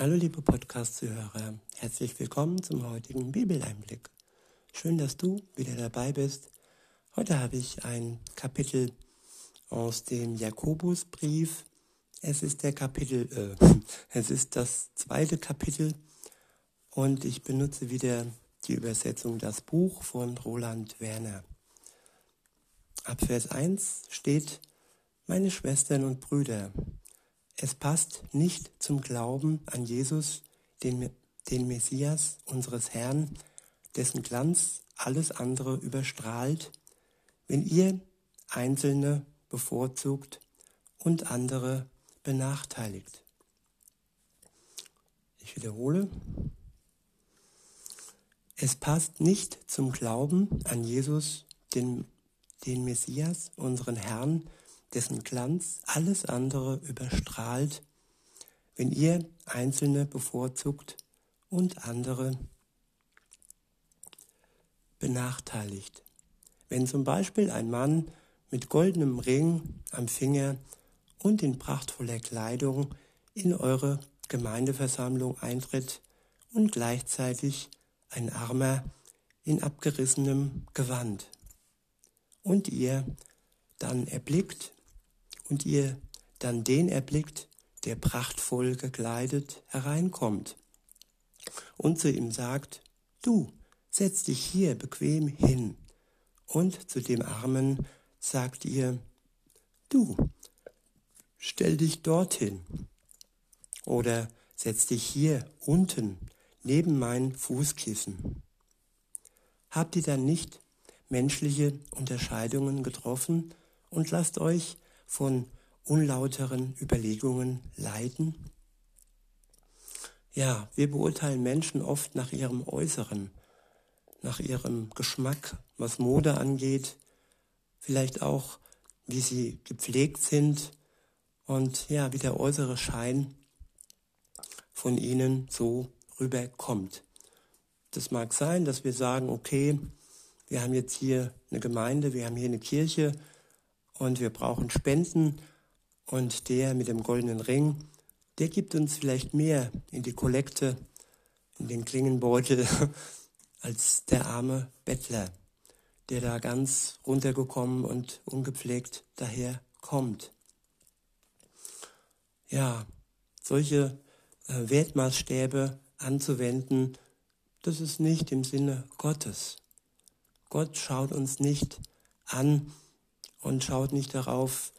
Hallo liebe Podcast-Zuhörer, herzlich willkommen zum heutigen Bibeleinblick. Schön, dass du wieder dabei bist. Heute habe ich ein Kapitel aus dem Jakobusbrief. Es ist der Kapitel, äh, es ist das zweite Kapitel und ich benutze wieder die Übersetzung Das Buch von Roland Werner. Ab Vers 1 steht, meine Schwestern und Brüder, es passt nicht zum Glauben an Jesus, den, den Messias unseres Herrn, dessen Glanz alles andere überstrahlt, wenn ihr Einzelne bevorzugt und andere benachteiligt. Ich wiederhole. Es passt nicht zum Glauben an Jesus, den, den Messias, unseren Herrn, dessen Glanz alles andere überstrahlt, wenn ihr Einzelne bevorzugt und andere benachteiligt. Wenn zum Beispiel ein Mann mit goldenem Ring am Finger und in prachtvoller Kleidung in eure Gemeindeversammlung eintritt und gleichzeitig ein Armer in abgerissenem Gewand. Und ihr dann erblickt und ihr dann den erblickt, der prachtvoll gekleidet hereinkommt und zu ihm sagt, du, setz dich hier bequem hin. Und zu dem Armen sagt ihr, du, stell dich dorthin. Oder setz dich hier unten neben mein Fußkissen. Habt ihr dann nicht menschliche Unterscheidungen getroffen und lasst euch von unlauteren Überlegungen leiden? Ja, wir beurteilen Menschen oft nach ihrem Äußeren, nach ihrem Geschmack, was Mode angeht, vielleicht auch, wie sie gepflegt sind und ja, wie der äußere Schein von ihnen so rüberkommt. Das mag sein, dass wir sagen, okay, wir haben jetzt hier eine Gemeinde, wir haben hier eine Kirche, und wir brauchen Spenden und der mit dem goldenen Ring, der gibt uns vielleicht mehr in die Kollekte, in den Klingenbeutel, als der arme Bettler, der da ganz runtergekommen und ungepflegt daher kommt. Ja, solche äh, Wertmaßstäbe anzuwenden, das ist nicht im Sinne Gottes. Gott schaut uns nicht an, und schaut nicht darauf,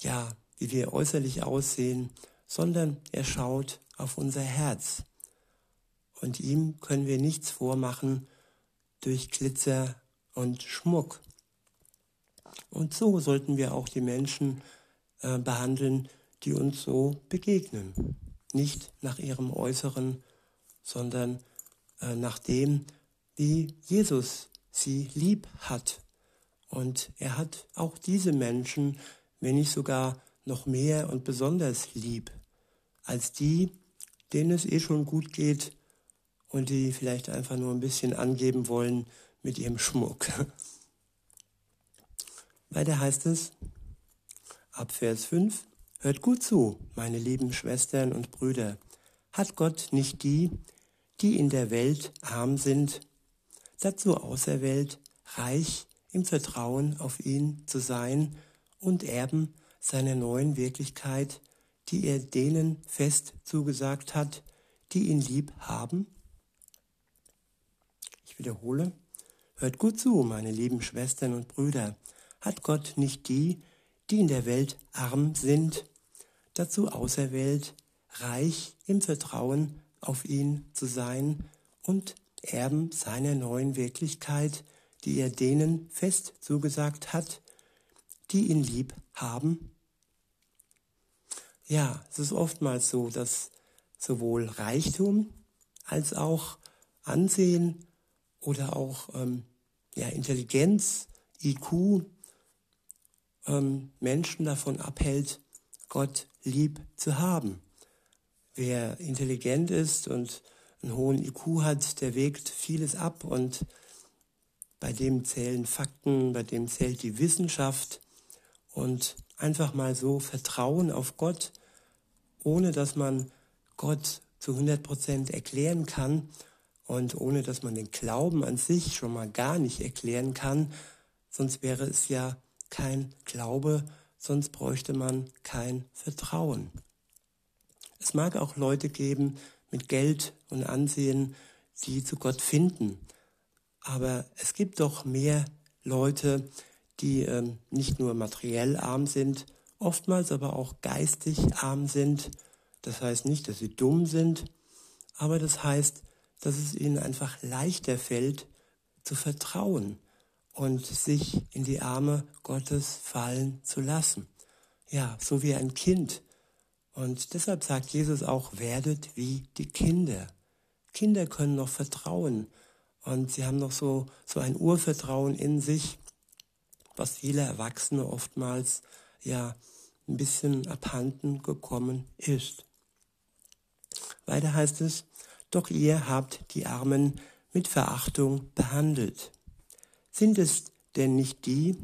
ja, wie wir äußerlich aussehen, sondern er schaut auf unser Herz. Und ihm können wir nichts vormachen durch Glitzer und Schmuck. Und so sollten wir auch die Menschen äh, behandeln, die uns so begegnen. Nicht nach ihrem Äußeren, sondern äh, nach dem, wie Jesus sie lieb hat und er hat auch diese Menschen, wenn nicht sogar noch mehr und besonders lieb, als die, denen es eh schon gut geht und die vielleicht einfach nur ein bisschen angeben wollen mit ihrem Schmuck. Weiter heißt es, ab Vers 5, Hört gut zu, meine lieben Schwestern und Brüder. Hat Gott nicht die, die in der Welt arm sind, dazu auserwählt, reich im Vertrauen auf ihn zu sein und Erben seiner neuen Wirklichkeit, die er denen fest zugesagt hat, die ihn lieb haben? Ich wiederhole, hört gut zu, meine lieben Schwestern und Brüder, hat Gott nicht die, die in der Welt arm sind, dazu auserwählt, reich im Vertrauen auf ihn zu sein und Erben seiner neuen Wirklichkeit, die er denen fest zugesagt hat, die ihn lieb haben? Ja, es ist oftmals so, dass sowohl Reichtum als auch Ansehen oder auch ähm, ja, Intelligenz, IQ, ähm, Menschen davon abhält, Gott lieb zu haben. Wer intelligent ist und einen hohen IQ hat, der wägt vieles ab und bei dem zählen Fakten, bei dem zählt die Wissenschaft. Und einfach mal so Vertrauen auf Gott, ohne dass man Gott zu 100 Prozent erklären kann und ohne dass man den Glauben an sich schon mal gar nicht erklären kann, sonst wäre es ja kein Glaube, sonst bräuchte man kein Vertrauen. Es mag auch Leute geben mit Geld und Ansehen, die zu Gott finden, aber es gibt doch mehr Leute, die ähm, nicht nur materiell arm sind, oftmals aber auch geistig arm sind. Das heißt nicht, dass sie dumm sind, aber das heißt, dass es ihnen einfach leichter fällt, zu vertrauen und sich in die Arme Gottes fallen zu lassen. Ja, so wie ein Kind. Und deshalb sagt Jesus auch, werdet wie die Kinder. Kinder können noch vertrauen und sie haben noch so, so ein Urvertrauen in sich, was viele Erwachsene oftmals ja ein bisschen abhanden gekommen ist. Weiter heißt es, doch ihr habt die Armen mit Verachtung behandelt. Sind es denn nicht die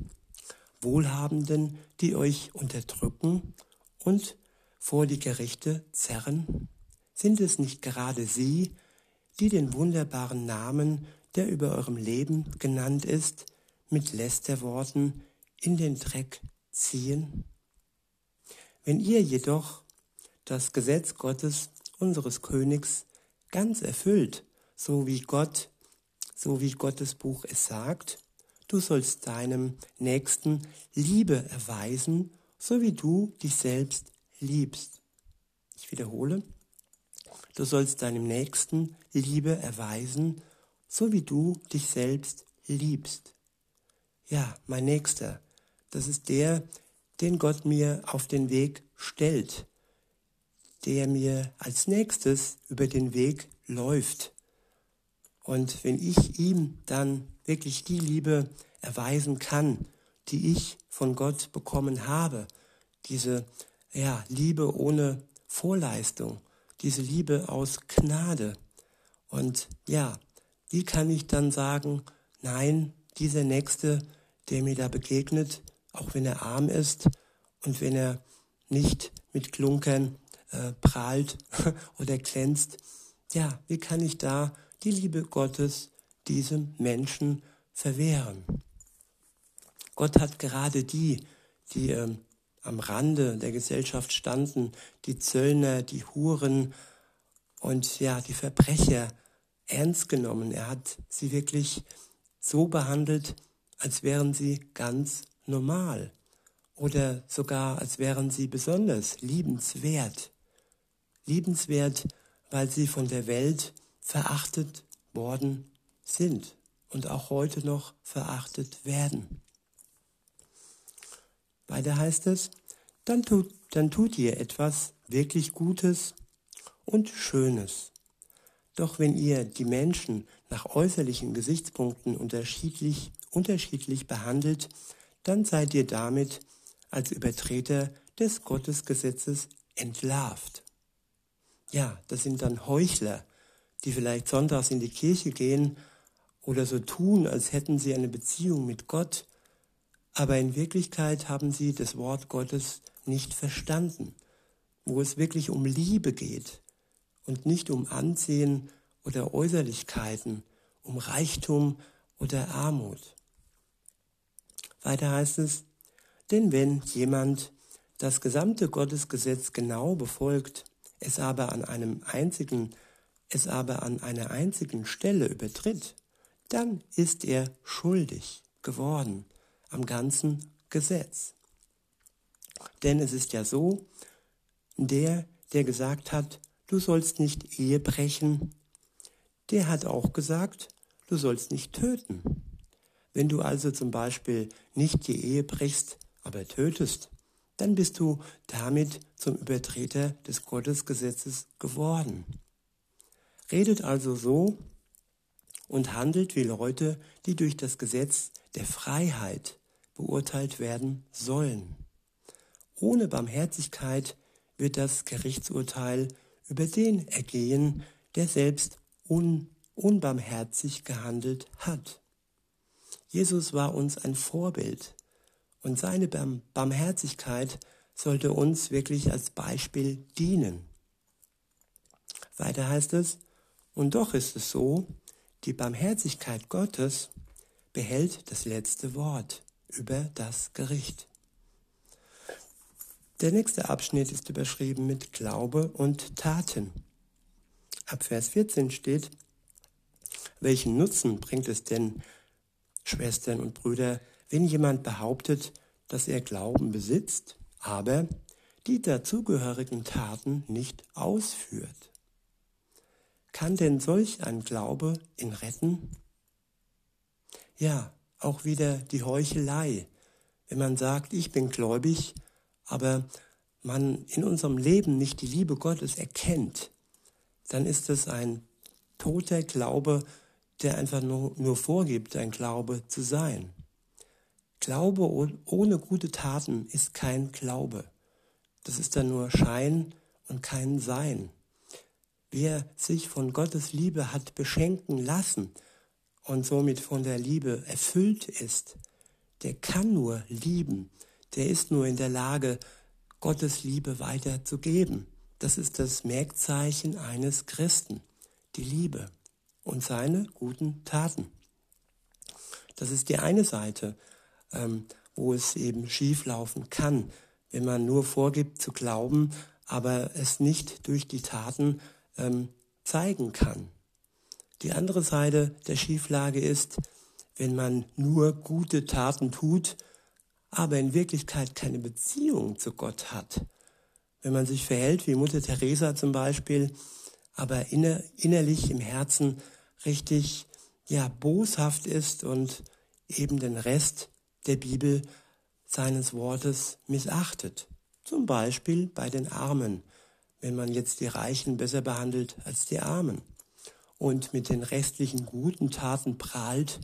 Wohlhabenden, die euch unterdrücken und vor die Gerichte zerren? Sind es nicht gerade sie, die den wunderbaren Namen, der über eurem Leben genannt ist, mit Lästerworten in den Dreck ziehen? Wenn ihr jedoch das Gesetz Gottes, unseres Königs, ganz erfüllt, so wie Gott, so wie Gottes Buch es sagt, du sollst deinem Nächsten Liebe erweisen, so wie du dich selbst liebst. Ich wiederhole, du sollst deinem Nächsten Liebe erweisen, so wie du dich selbst liebst. Ja, mein Nächster, das ist der, den Gott mir auf den Weg stellt, der mir als nächstes über den Weg läuft. Und wenn ich ihm dann wirklich die Liebe erweisen kann, die ich von Gott bekommen habe, diese ja, Liebe ohne Vorleistung, diese Liebe aus Gnade. Und ja, wie kann ich dann sagen, nein, dieser Nächste, der mir da begegnet, auch wenn er arm ist und wenn er nicht mit Klunkern äh, prahlt oder glänzt, ja, wie kann ich da die Liebe Gottes diesem Menschen verwehren? Gott hat gerade die, die ähm, am Rande der Gesellschaft standen, die Zöllner, die Huren und ja, die Verbrecher ernst genommen. Er hat sie wirklich so behandelt, als wären sie ganz normal oder sogar als wären sie besonders liebenswert. Liebenswert, weil sie von der Welt verachtet worden sind und auch heute noch verachtet werden. Weiter heißt es, dann tut, dann tut ihr etwas wirklich Gutes und Schönes. Doch wenn ihr die Menschen nach äußerlichen Gesichtspunkten unterschiedlich, unterschiedlich behandelt, dann seid ihr damit als Übertreter des Gottesgesetzes entlarvt. Ja, das sind dann Heuchler, die vielleicht sonntags in die Kirche gehen oder so tun, als hätten sie eine Beziehung mit Gott, aber in Wirklichkeit haben sie das Wort Gottes nicht verstanden, wo es wirklich um Liebe geht und nicht um Ansehen oder Äußerlichkeiten, um Reichtum oder Armut. Weiter heißt es, denn wenn jemand das gesamte Gottesgesetz genau befolgt, es aber an einem einzigen, es aber an einer einzigen Stelle übertritt, dann ist er schuldig geworden am ganzen Gesetz. Denn es ist ja so, der, der gesagt hat, du sollst nicht Ehe brechen, der hat auch gesagt, du sollst nicht töten. Wenn du also zum Beispiel nicht die Ehe brichst, aber tötest, dann bist du damit zum Übertreter des Gottesgesetzes geworden. Redet also so und handelt wie Leute, die durch das Gesetz der Freiheit beurteilt werden sollen. Ohne Barmherzigkeit wird das Gerichtsurteil über den ergehen, der selbst un unbarmherzig gehandelt hat. Jesus war uns ein Vorbild. Und seine Barmherzigkeit sollte uns wirklich als Beispiel dienen. Weiter heißt es, und doch ist es so, die Barmherzigkeit Gottes behält das letzte Wort über das Gericht. Der nächste Abschnitt ist überschrieben mit Glaube und Taten. Ab Vers 14 steht, welchen Nutzen bringt es denn, Schwestern und Brüder, wenn jemand behauptet, dass er Glauben besitzt, aber die dazugehörigen Taten nicht ausführt? Kann denn solch ein Glaube ihn retten? Ja, auch wieder die Heuchelei. Wenn man sagt, ich bin gläubig, aber man in unserem Leben nicht die Liebe Gottes erkennt, dann ist es ein toter Glaube, der einfach nur, nur vorgibt, ein Glaube zu sein. Glaube ohne gute Taten ist kein Glaube. Das ist dann nur Schein und kein Sein. Wer sich von Gottes Liebe hat beschenken lassen und somit von der Liebe erfüllt ist, der kann nur lieben, der ist nur in der Lage, Gottes Liebe weiterzugeben. Das ist das Merkzeichen eines Christen, die Liebe und seine guten Taten. Das ist die eine Seite, ähm, wo es eben schieflaufen kann, wenn man nur vorgibt zu glauben, aber es nicht durch die Taten ähm, zeigen kann. Die andere Seite der Schieflage ist, wenn man nur gute Taten tut, aber in Wirklichkeit keine Beziehung zu Gott hat. Wenn man sich verhält wie Mutter Teresa zum Beispiel, aber inner, innerlich im Herzen richtig ja boshaft ist und eben den Rest der Bibel seines Wortes missachtet. Zum Beispiel bei den Armen, wenn man jetzt die Reichen besser behandelt als die Armen und mit den restlichen guten Taten prahlt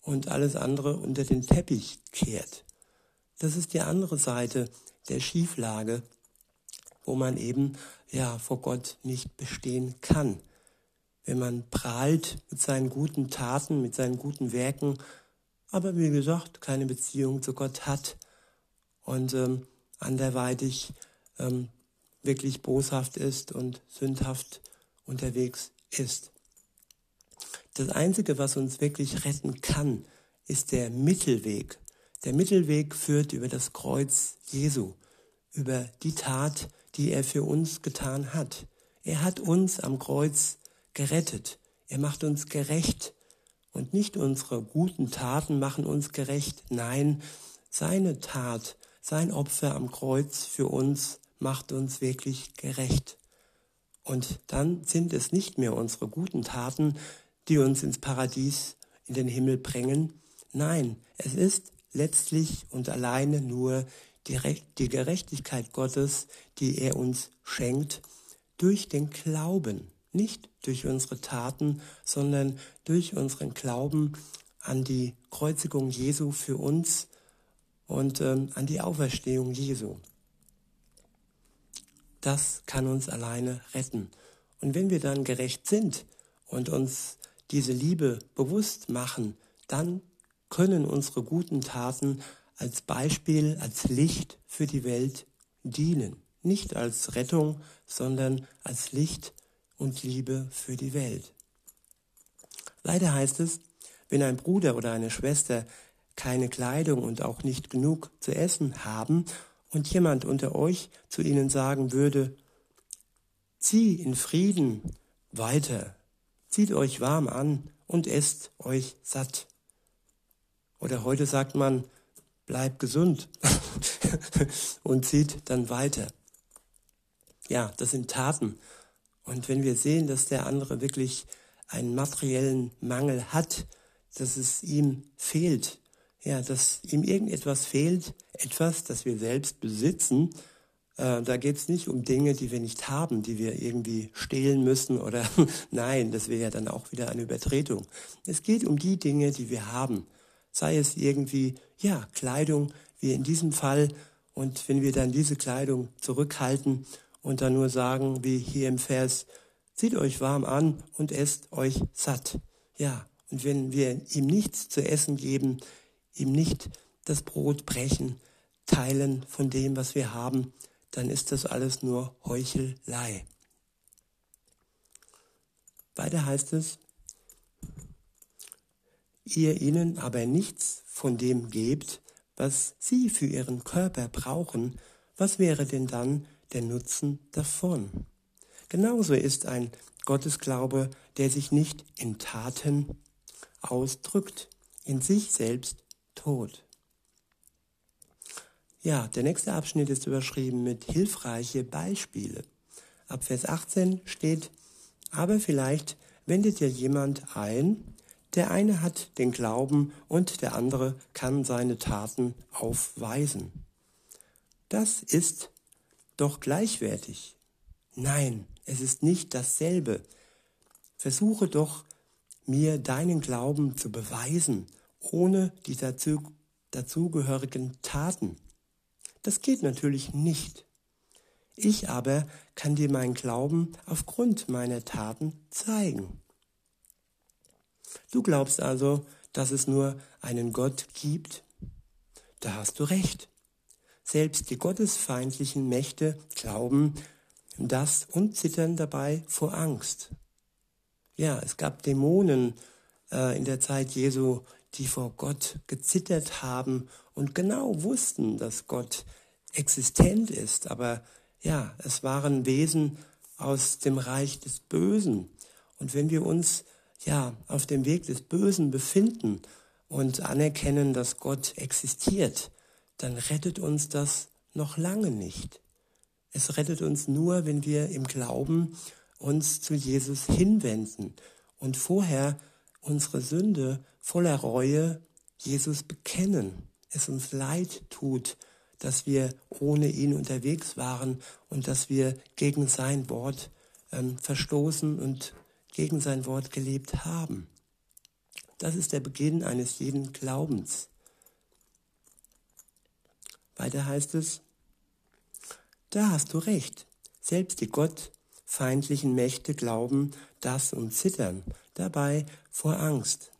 und alles andere unter den Teppich kehrt. Das ist die andere Seite der Schieflage, wo man eben ja vor Gott nicht bestehen kann. Wenn man prahlt mit seinen guten Taten, mit seinen guten Werken, aber wie gesagt keine Beziehung zu Gott hat und ähm, anderweitig ähm, wirklich boshaft ist und sündhaft unterwegs ist. Das Einzige, was uns wirklich retten kann, ist der Mittelweg der Mittelweg führt über das Kreuz Jesu, über die Tat, die er für uns getan hat. Er hat uns am Kreuz gerettet. Er macht uns gerecht. Und nicht unsere guten Taten machen uns gerecht. Nein, seine Tat, sein Opfer am Kreuz für uns macht uns wirklich gerecht. Und dann sind es nicht mehr unsere guten Taten, die uns ins Paradies, in den Himmel bringen. Nein, es ist letztlich und alleine nur die, Gerechtigkeit Gottes, die er uns schenkt, durch den Glauben, nicht durch unsere Taten, sondern durch unseren Glauben an die Kreuzigung Jesu für uns und ähm, an die Auferstehung Jesu. Das kann uns alleine retten. Und wenn wir dann gerecht sind und uns diese Liebe bewusst machen, dann können unsere guten Taten als Beispiel, als Licht für die Welt dienen. Nicht als Rettung, sondern als Licht und Liebe für die Welt. Leider heißt es, wenn ein Bruder oder eine Schwester keine Kleidung und auch nicht genug zu essen haben und jemand unter euch zu ihnen sagen würde, zieh in Frieden weiter, zieht euch warm an und esst euch satt. Oder heute sagt man, bleib gesund und zieht dann weiter. Ja, das sind Taten. Und wenn wir sehen, dass der andere wirklich einen materiellen Mangel hat, dass es ihm fehlt, ja, dass ihm irgendetwas fehlt, etwas, das wir selbst besitzen, äh, da geht es nicht um Dinge, die wir nicht haben, die wir irgendwie stehlen müssen oder nein, das wäre ja dann auch wieder eine Übertretung. Es geht um die Dinge, die wir haben sei es irgendwie, ja, Kleidung, wie in diesem Fall. Und wenn wir dann diese Kleidung zurückhalten und dann nur sagen, wie hier im Vers, zieht euch warm an und esst euch satt. Ja, und wenn wir ihm nichts zu essen geben, ihm nicht das Brot brechen, teilen von dem, was wir haben, dann ist das alles nur Heuchelei. Weiter heißt es, ihr ihnen aber nichts von dem gebt, was sie für ihren Körper brauchen, was wäre denn dann der Nutzen davon? Genauso ist ein Gottesglaube, der sich nicht in Taten ausdrückt, in sich selbst tot. Ja, der nächste Abschnitt ist überschrieben mit hilfreiche Beispiele. Ab Vers 18 steht, aber vielleicht wendet ja jemand ein, der eine hat den Glauben und der andere kann seine Taten aufweisen. Das ist doch gleichwertig. Nein, es ist nicht dasselbe. Versuche doch, mir deinen Glauben zu beweisen, ohne die dazu, dazugehörigen Taten. Das geht natürlich nicht. Ich aber kann dir meinen Glauben aufgrund meiner Taten zeigen. Du glaubst also, dass es nur einen Gott gibt? Da hast du recht. Selbst die gottesfeindlichen Mächte glauben das und zittern dabei vor Angst. Ja, es gab Dämonen äh, in der Zeit Jesu, die vor Gott gezittert haben und genau wussten, dass Gott existent ist. Aber ja, es waren Wesen aus dem Reich des Bösen. Und wenn wir uns ja auf dem Weg des Bösen befinden und anerkennen, dass Gott existiert, dann rettet uns das noch lange nicht. Es rettet uns nur, wenn wir im Glauben uns zu Jesus hinwenden und vorher unsere Sünde voller Reue Jesus bekennen. Es uns leid tut, dass wir ohne ihn unterwegs waren und dass wir gegen sein Wort ähm, verstoßen und gegen sein Wort gelebt haben. Das ist der Beginn eines jeden Glaubens. Weiter heißt es, da hast du recht, selbst die gottfeindlichen Mächte glauben das und zittern dabei vor Angst.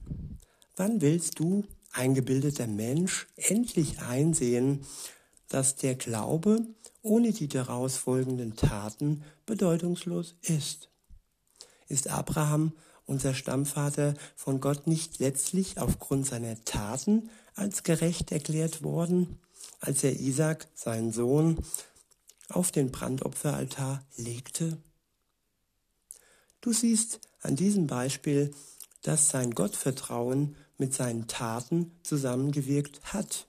Wann willst du, eingebildeter Mensch, endlich einsehen, dass der Glaube ohne die daraus folgenden Taten bedeutungslos ist? Ist Abraham, unser Stammvater, von Gott nicht letztlich aufgrund seiner Taten als gerecht erklärt worden? als er Isaac, seinen Sohn, auf den Brandopferaltar legte? Du siehst an diesem Beispiel, dass sein Gottvertrauen mit seinen Taten zusammengewirkt hat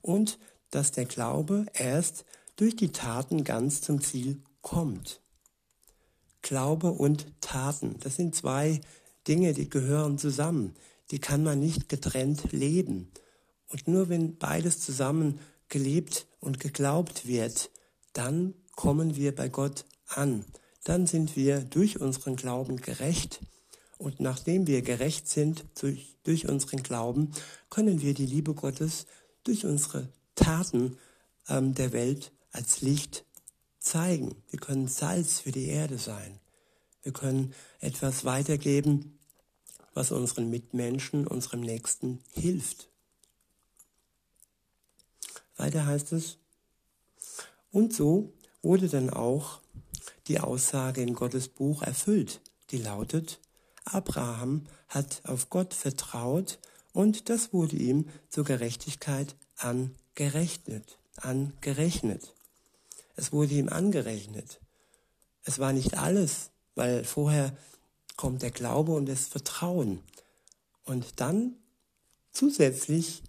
und dass der Glaube erst durch die Taten ganz zum Ziel kommt. Glaube und Taten, das sind zwei Dinge, die gehören zusammen. Die kann man nicht getrennt leben. Und nur wenn beides zusammen gelebt und geglaubt wird, dann kommen wir bei Gott an. Dann sind wir durch unseren Glauben gerecht. Und nachdem wir gerecht sind durch, durch unseren Glauben, können wir die Liebe Gottes durch unsere Taten ähm, der Welt als Licht zeigen. Wir können Salz für die Erde sein. Wir können etwas weitergeben, was unseren Mitmenschen, unserem Nächsten hilft. Weiter heißt es, und so wurde dann auch die Aussage in Gottes Buch erfüllt, die lautet, Abraham hat auf Gott vertraut und das wurde ihm zur Gerechtigkeit angerechnet, angerechnet. Es wurde ihm angerechnet. Es war nicht alles, weil vorher kommt der Glaube und das Vertrauen. Und dann zusätzlich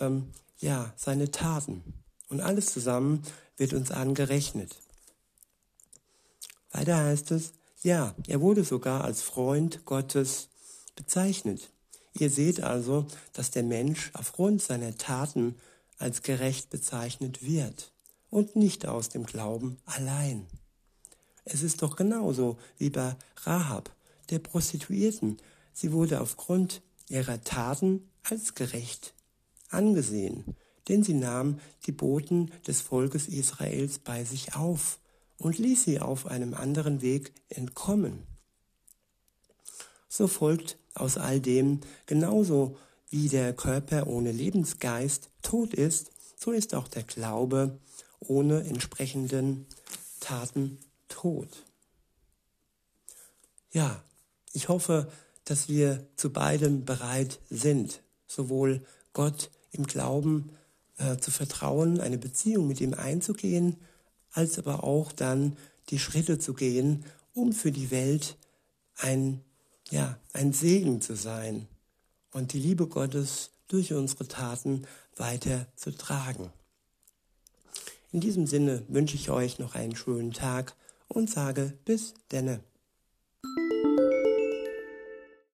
ähm, ja, seine Taten. Und alles zusammen wird uns angerechnet. Weiter heißt es, ja, er wurde sogar als Freund Gottes bezeichnet. Ihr seht also, dass der Mensch aufgrund seiner Taten als gerecht bezeichnet wird und nicht aus dem Glauben allein. Es ist doch genauso wie bei Rahab, der Prostituierten. Sie wurde aufgrund ihrer Taten als gerecht angesehen, denn sie nahm die Boten des Volkes Israels bei sich auf und ließ sie auf einem anderen Weg entkommen. So folgt aus all dem genauso wie der Körper ohne Lebensgeist tot ist, so ist auch der Glaube ohne entsprechenden Taten tot. Ja, Ich hoffe, dass wir zu beidem bereit sind, sowohl Gott im Glauben äh, zu vertrauen, eine Beziehung mit ihm einzugehen, als aber auch dann die Schritte zu gehen, um für die Welt ein, ja, ein Segen zu sein und die Liebe Gottes durch unsere Taten weiter zu tragen. In diesem Sinne wünsche ich euch noch einen schönen Tag und sage bis denne.